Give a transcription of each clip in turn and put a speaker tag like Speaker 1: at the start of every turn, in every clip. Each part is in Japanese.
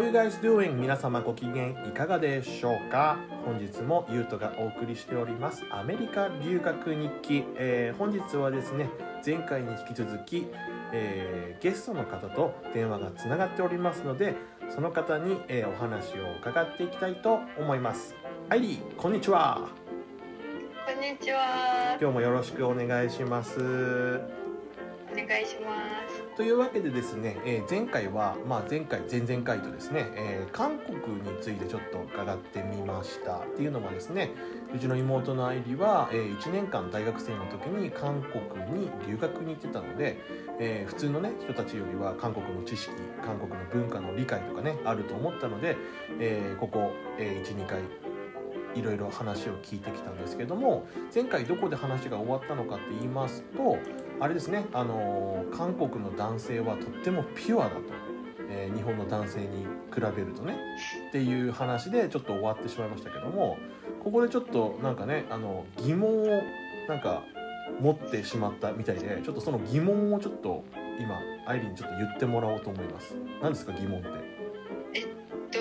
Speaker 1: How you guys doing? 皆様ご機嫌いかがでしょうか？本日もゆうとがお送りしておりますアメリカ留学日記、えー本日はですね前回に引き続き、えーゲストの方と電話がつながっておりますのでその方に、えーお話を伺っていきたいと思いますアイリーこんにちは
Speaker 2: こんにちは。
Speaker 1: 今日もよろしくお願いします
Speaker 2: お願いします。
Speaker 1: というわけでですね、えー前回は、まあ、前回前々回とですね、えー韓国についてちょっと伺ってみました。っていうのもですねうちの妹の愛理は、え1年間大学生の時に韓国に留学に行ってたので、えー普通のね人たちよりは韓国の知識韓国の文化の理解とかねあると思ったので、えここ、え12回いろいろ話を聞いてきたんですけども前回どこで話が終わったのかって言いますとあれですね、あのー韓国の男性はとってもピュアだと、えー日本の男性に比べるとね。っていう話でちょっと終わってしまいましたけどもここでちょっとなんかねあの疑問をなんか持ってしまったみたいでちょっとその疑問をちょっと今アイリーにちょっと言ってもらおうと思います。何ですか疑問って？
Speaker 2: と、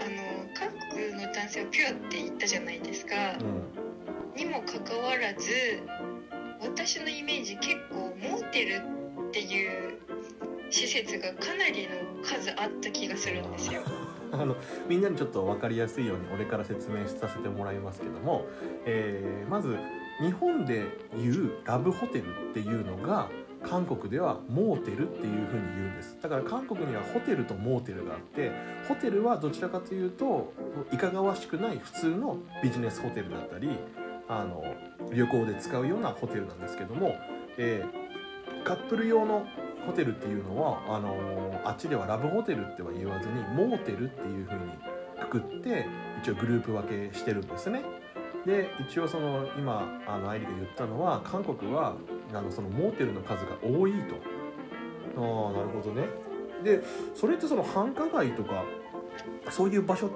Speaker 2: あの韓国の男性はピュアって言ったじゃないですか。
Speaker 1: うん。
Speaker 2: にもかかわらず、私のイメージ結構モーテルっていう施設がかなりの数あった気がするんですよ。
Speaker 1: あのみんなにちょっと分かりやすいように俺から説明させてもらいますけども、えーまず日本でいうラブホテルっていうのが韓国ではモーテルっていうふうに言うんですだから韓国にはホテルとモーテルがあってホテルはどちらかというといかがわしくない普通のビジネスホテルだったりあの旅行で使うようなホテルなんですけども、えーカップル用のホテルっていうのはあのーあっちではラブホテルっては言わずにモーテルっていう風にくくって一応グループ分けしてるんですね。で一応その今あの愛理が言ったのは韓国はあのそのモーテルの数が多いと。ああなるほどね。でそれってその繁華街とかそういう場所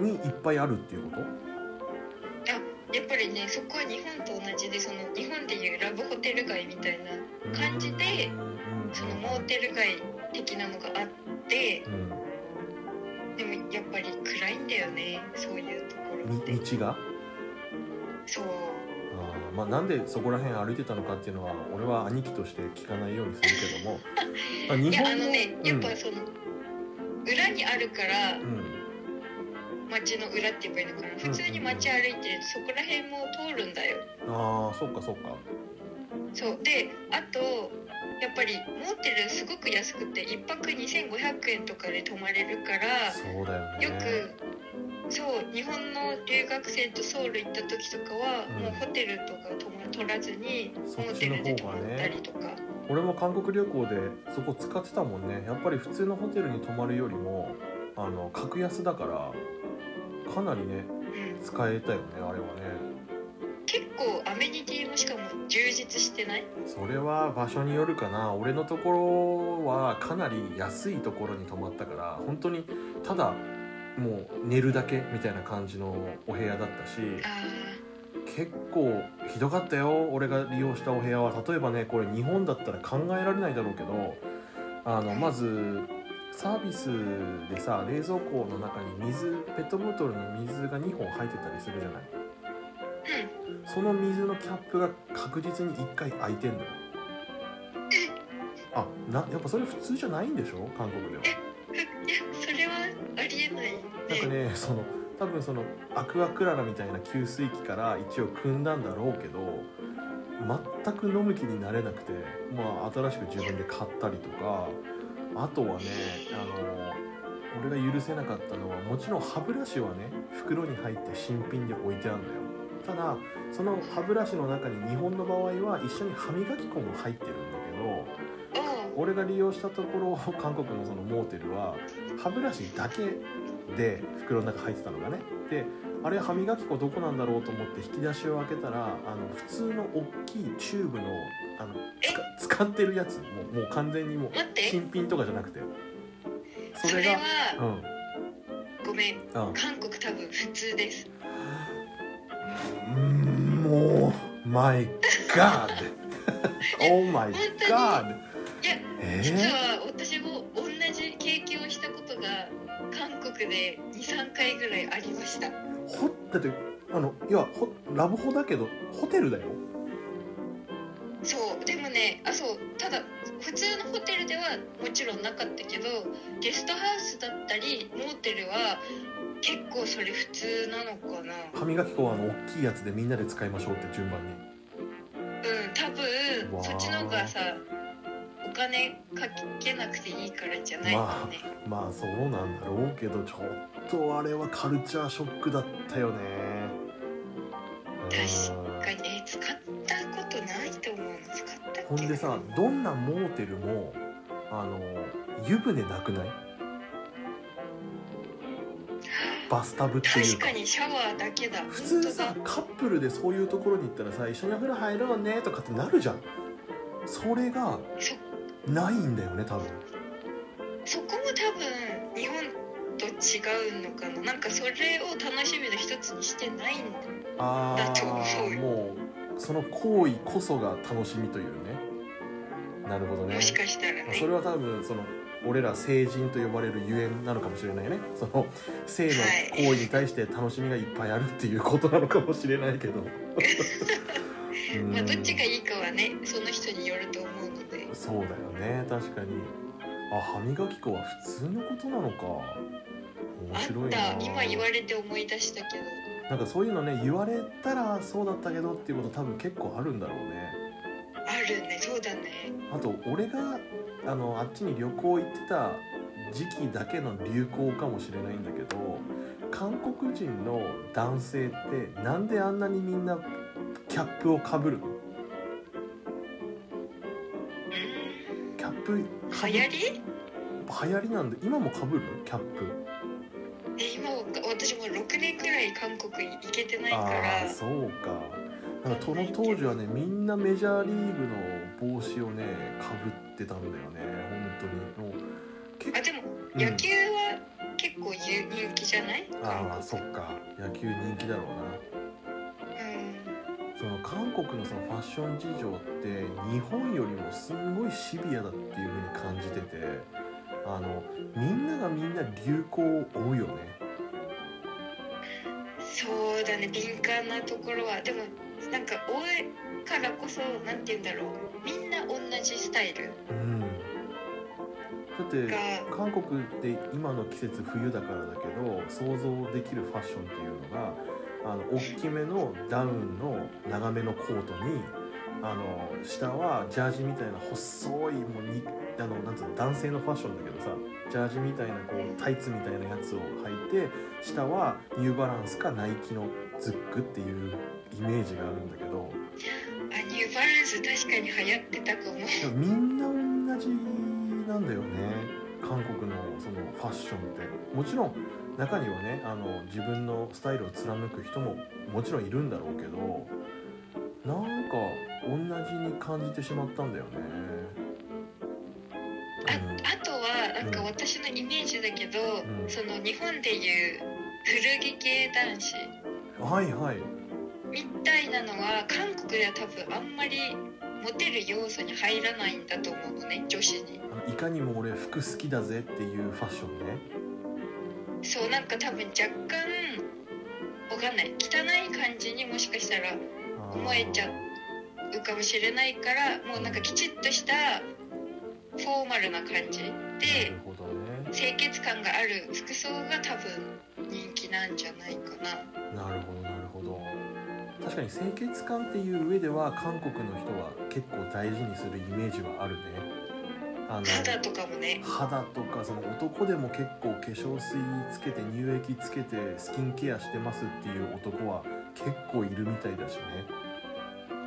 Speaker 1: にいっぱいあるっていうこと？
Speaker 2: やっぱりね、そこは日本と同じで、その日本でいうラブホテル街みたいな感じでそのモーテル街的なのがあって、
Speaker 1: うん
Speaker 2: でもやっぱり暗いんだよね、そういうところって。
Speaker 1: み道が？
Speaker 2: そう。
Speaker 1: あーまあ、なんでそこら辺歩いてたのかっていうのは俺は兄貴として聞かないようにするけどもま あ日
Speaker 2: いやあ
Speaker 1: 本
Speaker 2: のね
Speaker 1: うん
Speaker 2: やっぱその、裏にあるから
Speaker 1: うん
Speaker 2: 街の裏って言えばいいのかな？普通に街歩いてそこら辺も通るんだよ。
Speaker 1: ああそっかそっか。
Speaker 2: そう。であとやっぱりモーテルすごく安くて1泊2500円とかで泊まれるから
Speaker 1: そうだよね。
Speaker 2: よくそう日本の留学生とソウル行った時とかは、
Speaker 1: うん。
Speaker 2: もうホテルとか泊ま取らずにモーテルで泊まったりとか、
Speaker 1: 俺も韓国旅行でそこ使ってたもんね。やっぱり普通のホテルに泊まるよりもあの格安だからかなりね
Speaker 2: うん、
Speaker 1: 使えたよねあれはね。
Speaker 2: 結構アメニティもしかも充実してない？
Speaker 1: それは場所によるかな。俺のところはかなり安いところに泊まったから本当にただもう寝るだけみたいな感じのお部屋だったし
Speaker 2: あ
Speaker 1: 結構ひどかったよ。俺が利用したお部屋は。例えばねこれ日本だったら考えられないだろうけどあのまずサービスでさ冷蔵庫の中に水ペットボトルの水が2本入ってたりするじゃない？
Speaker 2: ーうん。
Speaker 1: その水のキャップが確実に1回開いてんのよ。あなやっぱそれ普通じゃないんでしょ？韓国では。
Speaker 2: それはありえない。
Speaker 1: なんかねその多分そのアクアクララみたいな給水器から一応汲んだんだろうけど全く飲む気になれなくてまあ新しく自分で買ったりとかあとはねあの俺が許せなかったのはもちろん歯ブラシはね袋に入って新品で置いてあるんだよ。ただその歯ブラシの中に日本の場合は一緒に歯磨き粉も入ってるんだけど
Speaker 2: あ
Speaker 1: 俺が利用したところ韓国のそのモーテルは歯ブラシだけで袋の中入ってたのがね。であれ歯磨き粉どこなんだろうと思って引き出しを開けたらあの普通の大きいチューブのあのつか使ってるやつ。もうもう完全にもう新品とかじゃなくて。それがうん。
Speaker 2: ごめん。
Speaker 1: うん。
Speaker 2: 韓国多分普通です。
Speaker 1: うんもう My God Oh my
Speaker 2: 本当に
Speaker 1: ？God
Speaker 2: いや
Speaker 1: え？
Speaker 2: 実
Speaker 1: ー、
Speaker 2: は私も同じ経験で23回ぐらいありました。
Speaker 1: ほだってあのいやほラブホだけどホテルだよ。
Speaker 2: そうでもねあそうただ普通のホテルではもちろんなかったけどゲストハウスだったりモーテルは結構それ普通なのかな。
Speaker 1: 歯磨き粉はあの大きいやつでみんなで使いましょうって順番に。
Speaker 2: うん多分そっちの方がさお金かけなくていいからじゃないかね、
Speaker 1: まあそうなんだろうけどちょっとあれはカルチャーショックだったよね。
Speaker 2: 確かに。え使ったことないと思うの。使ったっけ？
Speaker 1: ほんでさどんなモーテルもあの湯船なくない？バスタブっていう
Speaker 2: 確
Speaker 1: か
Speaker 2: シャワーだけだ。
Speaker 1: 普通さカップルでそういうところに行ったらさ一緒にお風呂入ろうねとかってなるじゃん。それが
Speaker 2: そ
Speaker 1: ないんだよね多分。
Speaker 2: そこも多分日本と違うのかな？なんかそれを楽しみの一つにしてないんだ。と思
Speaker 1: あ
Speaker 2: う
Speaker 1: もうその行為こそが楽しみというね。なるほどね。
Speaker 2: もしかしたらね。
Speaker 1: それは多分その俺ら成人と呼ばれるゆえんなのかもしれないね。その性の行為に対して楽しみがいっぱいあるっていうことなのかもしれないけど。うん。
Speaker 2: まあどっちがいいかはねその
Speaker 1: そうだよね確かに。あ歯磨き粉は普通のことなのか。面
Speaker 2: あ
Speaker 1: 白いな。
Speaker 2: った。今言われて思い出したけど。
Speaker 1: なんかそういうのね言われたらそうだったけどっていうこと多分結構あるんだろうね。
Speaker 2: あるねそうだね。
Speaker 1: あと俺があのあっちに旅行行ってた時期だけの流行かもしれないんだけど韓国人の男性ってなんであんなにみんなキャップをかぶるの？プ
Speaker 2: 流行り？
Speaker 1: 流行りなんで今もかぶる？キャップ。
Speaker 2: え今私も6年くらい韓国行けてないか
Speaker 1: あ
Speaker 2: ら。
Speaker 1: あそうか。なんかその当時はねみんなメジャーリーグの帽子をねかぶってたんだよね。本当に。もう結
Speaker 2: あでも
Speaker 1: うん。
Speaker 2: 野球は結構人気じゃない？
Speaker 1: ああ
Speaker 2: 韓国
Speaker 1: そっか。野球人気だろうな。
Speaker 2: うん
Speaker 1: その韓国のそのファッション事情って日本よりもすんごいシビアだっていう風に感じててあのみんながみんな流行を追うよね。
Speaker 2: そうだね敏感なところは。でもなんか多いからこそなんて言うんだろう。みんな同じスタイル。
Speaker 1: うん。だって
Speaker 2: が。
Speaker 1: 韓国って今の季節冬だからだけど想像できるファッションっていうのがあの大きめのダウンの長めのコートにあの下はジャージみたいな細いもうにあのなんつうの男性のファッションだけどさジャージみたいなこうタイツみたいなやつを履いて下はニューバランスかナイキのズックっていうイメージがあるんだけど
Speaker 2: あニューバランス確かに流行ってたかも。
Speaker 1: みんな同じなんだよね韓国のそのファッションって。もちろん中にはねあの自分のスタイルを貫く人ももちろんいるんだろうけどなんか同じに感じてしまったんだよね。
Speaker 2: ああとはなんか私のイメージだけど、
Speaker 1: ん。
Speaker 2: その日本でいう古着系男子。
Speaker 1: うん、はいはい。
Speaker 2: みたいなのは韓国では多分あんまりモテる要素に入らないんだと思うのね女子に。
Speaker 1: いかにも俺服好きだぜっていうファッションね
Speaker 2: そうなんか多分若干わかんない汚い感じにもしかしたら思えちゃうかもしれないからもうなんかきちっとしたフォーマルな感じ
Speaker 1: な
Speaker 2: で清潔感がある服装が多分人気なんじゃないかな。
Speaker 1: なるほどなるほど。確かに清潔感っていう上では韓国の人は結構大事にするイメージはあるねあの
Speaker 2: 肌とかもね。
Speaker 1: 肌とかその男でも結構化粧水つけて乳液つけてスキンケアしてますっていう男は結構いるみたいだしね。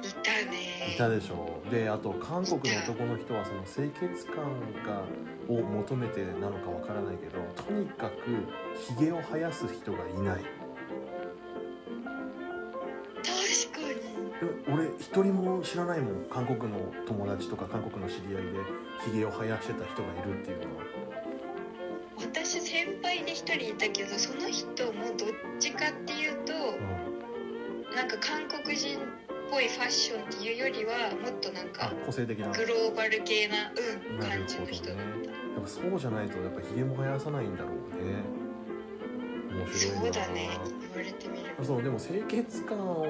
Speaker 2: いたね。
Speaker 1: いたでしょ。であと韓国の男の人はその清潔感がを求めてなのかわからないけどとにかくひげを生やす人がいない。
Speaker 2: 確かに。
Speaker 1: え俺一人も知らないもん。韓国の友達とか韓国の知り合いでひげを生やしてた人がいるっていうのは
Speaker 2: 私先輩で一人いたけどその人もどっちかっていうと
Speaker 1: うん。
Speaker 2: なんか韓国人っぽいファッションっていうよりはもっとなん
Speaker 1: あ
Speaker 2: か
Speaker 1: 個性的な。
Speaker 2: グローバル系な、うん、感じの人だった。
Speaker 1: やっぱそうじゃないとやっぱひげも生やさないんだろうね。面白いな。
Speaker 2: そうだね。言われてみる
Speaker 1: そうでも清潔感を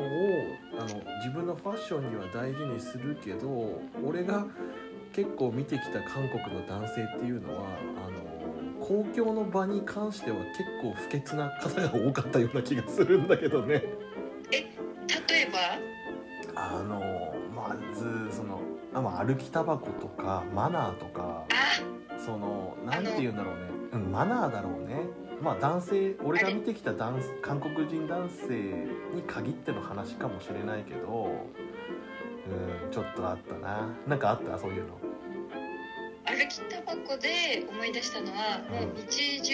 Speaker 1: あの自分のファッションには大事にするけど俺が結構見てきた韓国の男性っていうのはあの公共の場に関しては結構不潔な方が多かったような気がするんだけどね。
Speaker 2: 例えば？
Speaker 1: あのまずそのあ、まあ、歩きタバコとかマナーとか
Speaker 2: あ
Speaker 1: そのなんて言うんだろうね、うん、マナーだろうね。まあ男性俺が見てきた男韓国人男性に限っての話かもしれないけどうんちょっとあったな。なんかあった？そういうの。
Speaker 2: 歩きタバコで思い出したのはもう日中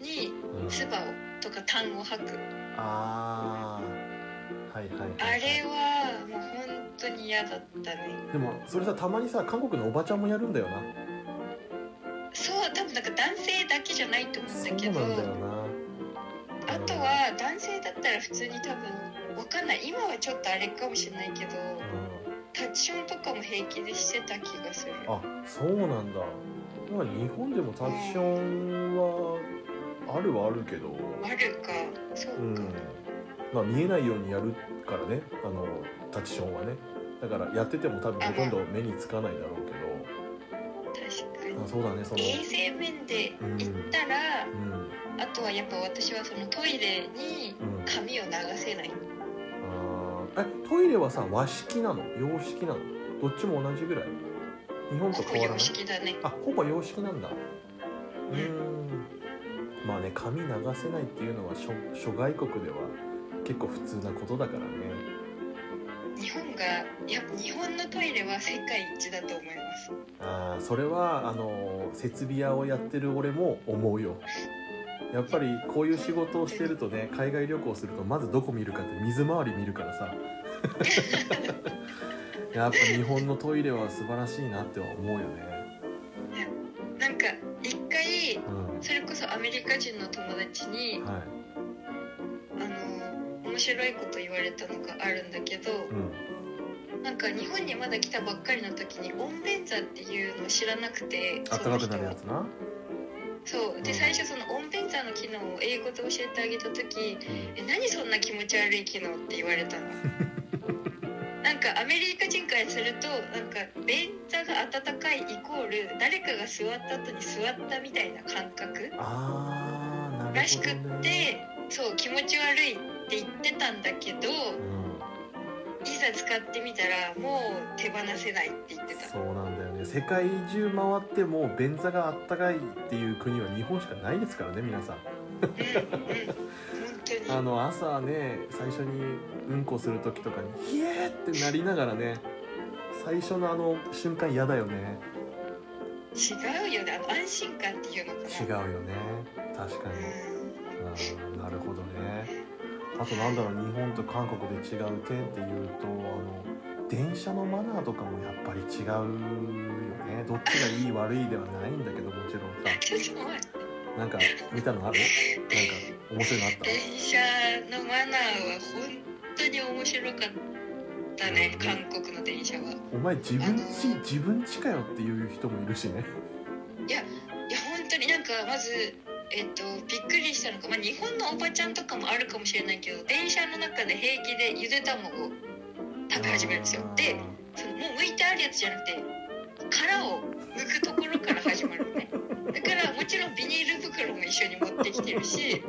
Speaker 2: に
Speaker 1: うん
Speaker 2: 唾をとか痰を吐く。
Speaker 1: あー。はいはいはい、
Speaker 2: あれはもう本当に嫌だったね。
Speaker 1: でもそれさたまにさ韓国のおばちゃんもやるんだよな。
Speaker 2: そう多分なんか男性だけじゃないと思うんだけど。
Speaker 1: なんだよな。
Speaker 2: あとは男性だったら普通に多分わかんない。今はちょっとあれかもしれないけど
Speaker 1: うん
Speaker 2: タッチションとかも平気でしてた気がする。
Speaker 1: あそうなんだ。まあ日本でもタッチションはあるはあるけど。
Speaker 2: あるか。そうか、
Speaker 1: うん。まあ見えないようにやるからね。あのタッチションはね。だからやってても多分ほとんど目につかないだろうけ
Speaker 2: 確かに。
Speaker 1: どあそうだねその。
Speaker 2: 衛生面で言ったら、
Speaker 1: うん。
Speaker 2: あとはやっぱ私はそのトイレに
Speaker 1: うん。
Speaker 2: 髪を流せない。
Speaker 1: あーえトイレはさ和式なの？洋式なの？どっちも同じぐらい？日本と変わらない？
Speaker 2: ね。
Speaker 1: あほぼ洋式なんだ。うーん。まあね髪流せないっていうのは諸諸外国では結構普通なことだからね。
Speaker 2: 日本がやっぱ日本のトイレは世界一だと思います。
Speaker 1: あーそれはあの設備屋をやってる俺も思うよやっぱりこういう仕事をしてるとね海外旅行するとまずどこ見るかって水回り見るからさ。やっぱ日本のトイレは素晴らしいなっては思うよね。
Speaker 2: なんか一回
Speaker 1: うん。
Speaker 2: それこそアメリカ人の友達に
Speaker 1: はい。
Speaker 2: あの面白いこと言われたのがあるんだけど
Speaker 1: うん。
Speaker 2: なんか日本にまだ来たばっかりの時に温便座っていうのを知らなくて
Speaker 1: あったかくなるやつな
Speaker 2: そう。で
Speaker 1: うん。
Speaker 2: 最初その温便座の機能を英語で教えてあげた時
Speaker 1: うん。
Speaker 2: え何そんな気持ち悪い機能って言われたの？なんかアメリカ人からするとなんか便座が温かいイコール誰かが座った後に座ったみたいな感覚
Speaker 1: あーなるほど、ね、
Speaker 2: らしくってそう気持ち悪いって言ってたんだけど
Speaker 1: うん。
Speaker 2: いざ使ってみたらもう手放せないって言ってた。
Speaker 1: そうなんだ。よね世界中回っても便座があったかいっていう国は日本しかないですからね皆さん。あの朝ね最初にうんこする時とかに「ひえ!」ってなりながらね最初のあの瞬間嫌だよね。
Speaker 2: 違うよね。あの安心感っていうのかな。
Speaker 1: 違うよね。確かに。
Speaker 2: うん。
Speaker 1: うんなるほどね。あとなんだろう日本と韓国で違う点っていうとあの電車のマナーとかもやっぱり違うよね。どっちがいい悪いではないんだけどもちろんさ。なんか見たのある？なんか面白いのあった？
Speaker 2: 電車のマナーは本当に面白かったね韓国の電車は。
Speaker 1: お前自分ち自分ちかよっていう人もいるしね。
Speaker 2: いや本当になんかまずえっとびっくりしたのが、まあ、日本のおばちゃんとかもあるかもしれないけど電車の中で平気でゆで卵を食べ始めるんですよ。でそのもう剥いてあるやつじゃなくて殻を剥くところから始まるのね。だからもちろんビニール袋も一緒に持ってきてるし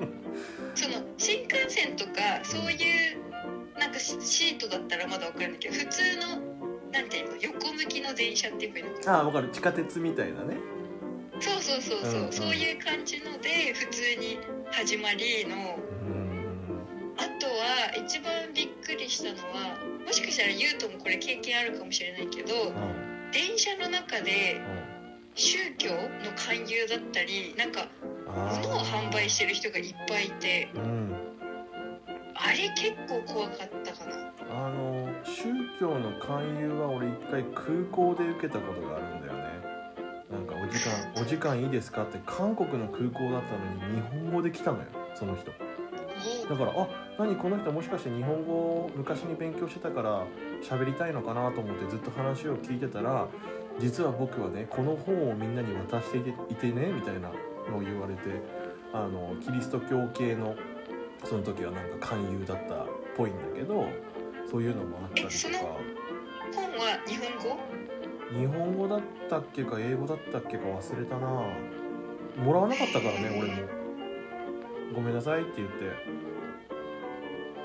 Speaker 2: その新幹線とかそういうなんかシシートだったらまだ分かるんだけど普通のなんていうの横向きの電車っていいのかな
Speaker 1: ああ分かる。地下鉄みたいなね。
Speaker 2: そうそうそうそう、
Speaker 1: うんうん。
Speaker 2: そういう感じので普通に始まりの。
Speaker 1: うん。
Speaker 2: あとは一番びっくりしたのはもしかしたらゆうともこれ経験あるかもしれないけど電車の中で宗教の勧誘だったりなんか物を販売してる人がいっぱいいて
Speaker 1: うん
Speaker 2: あれ結構怖かったかな。
Speaker 1: あの宗教の勧誘は俺一回空港で受けたことがあるんだよね。なんかお時間お時間いいですかって韓国の空港だったのに日本語で来たのよその人。だからあ何この人もしかして日本語を昔に勉強してたから喋りたいのかなと思ってずっと話を聞いてたら実は僕はねこの本をみんなに渡していてねみたいなのを言われてああのキリスト教系のその時はなんか勧誘だったっぽいんだけどそういうのもあったりとか。
Speaker 2: 本は日本語？
Speaker 1: 日本語だったっけか英語だったっけか忘れたな。もらわなかったからね俺も。ごめんなさいって言って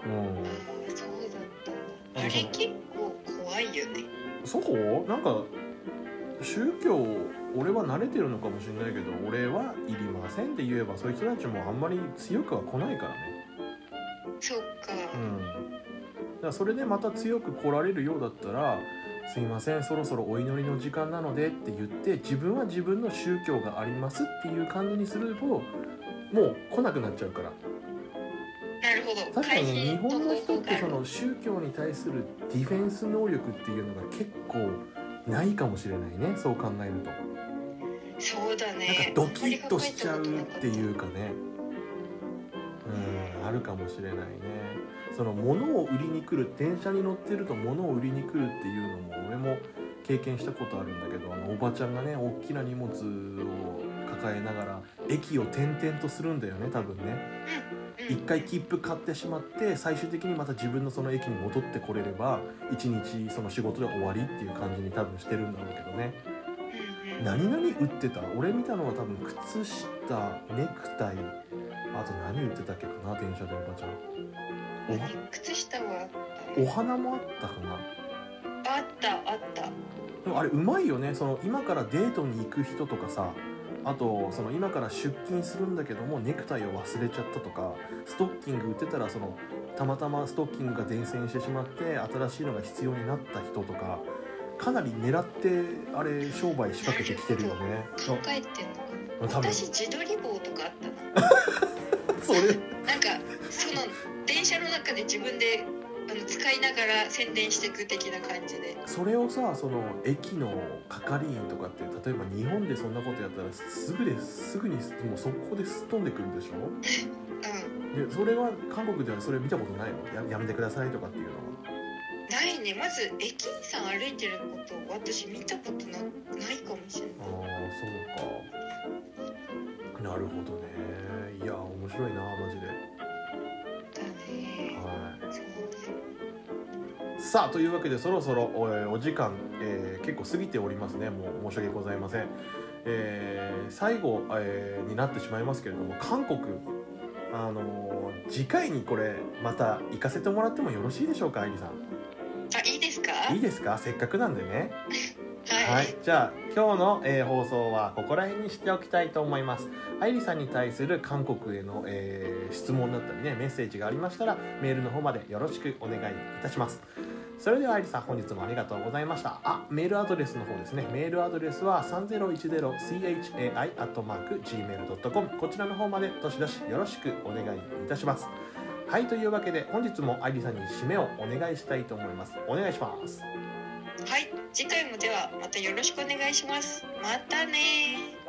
Speaker 2: そうだった結構怖いよね。
Speaker 1: そう。なんか宗教俺は慣れてるのかもしれないけど俺はいりませんって言えばそういう人たちもあんまり強くは来ないからね。
Speaker 2: そうか、
Speaker 1: うん。だからそれでまた強く来られるようだったら「すいませんそろそろお祈りの時間なので」って言って自分は自分の宗教がありますっていう感じにするともう来なくなっちゃうから確かにね日本の人ってその宗教に対するディフェンス能力っていうのが結構ないかもしれないねそう考えると。
Speaker 2: そうだ
Speaker 1: なんか
Speaker 2: ね
Speaker 1: ドキッとしちゃうっていうかね。うんあるかもしれないね。その物を売りに来る電車に乗ってると物を売りに来るっていうのも俺も経験したことあるんだけどあのおばちゃんがね大きな荷物を抱えながら駅を転々とするんだよね多分ね
Speaker 2: うん
Speaker 1: 一回切符買ってしまって最終的にまた自分のその駅に戻ってこれれば一日その仕事で終わりっていう感じに多分してるんだろうけどね。何々売ってた？俺見たのは多分靴下ネクタイあと何売ってたっけかな？電車でおばちゃん。
Speaker 2: 何靴下は
Speaker 1: おお花もあったかな？
Speaker 2: あったあった。
Speaker 1: でもあれうまいよね。その今からデートに行く人とかさあとその今から出勤するんだけどもネクタイを忘れちゃったとかストッキング売ってたらそのたまたまストッキングが伝線してしまって新しいのが必要になった人とかかなり狙ってあれ商売仕掛けてきてるよね。
Speaker 2: 考えてんのか私自撮り棒とかあったな
Speaker 1: それ。
Speaker 2: なんかその電車の中で自分であの使いながら宣伝していく的な感じで。
Speaker 1: それをさその駅の係員とかって例えば日本でそんなことやったらすぐですぐにもう速攻ですっ飛んでくるでしょ？
Speaker 2: うん。
Speaker 1: でそれは韓国ではそれ見たことないの？ややめてくださいとかっていうのは。
Speaker 2: ないね。まず駅員さん歩いてること私見たことなないかもしれ
Speaker 1: あ
Speaker 2: ない。
Speaker 1: あそうか。なるほどね。いや面白いなマジでさあというわけでそろそろおお時間、えー結構過ぎておりますね。もう申し訳ございません、えー最後、えーになってしまいますけれども韓国あのー次回にこれまた行かせてもらってもよろしいでしょうか愛理さん。
Speaker 2: あいいですか？
Speaker 1: いいですか？せっかくなんでね。
Speaker 2: はい、
Speaker 1: はい、じゃあ今日の、えー放送はここら辺にしておきたいと思います。愛理さんに対する韓国への、えー質問だったりねメッセージがありましたらメールの方までよろしくお願いいたします。それでは愛理さん本日もありがとうございました。あメールアドレスの方ですね。メールアドレスは 3010chai.gmail.com こちらの方までどしどしよろしくお願いいたします。はいというわけで本日も愛理さんに締めをお願いしたいと思います。お願いします。
Speaker 2: はい、次回もではまたよろしくお願いしますまたね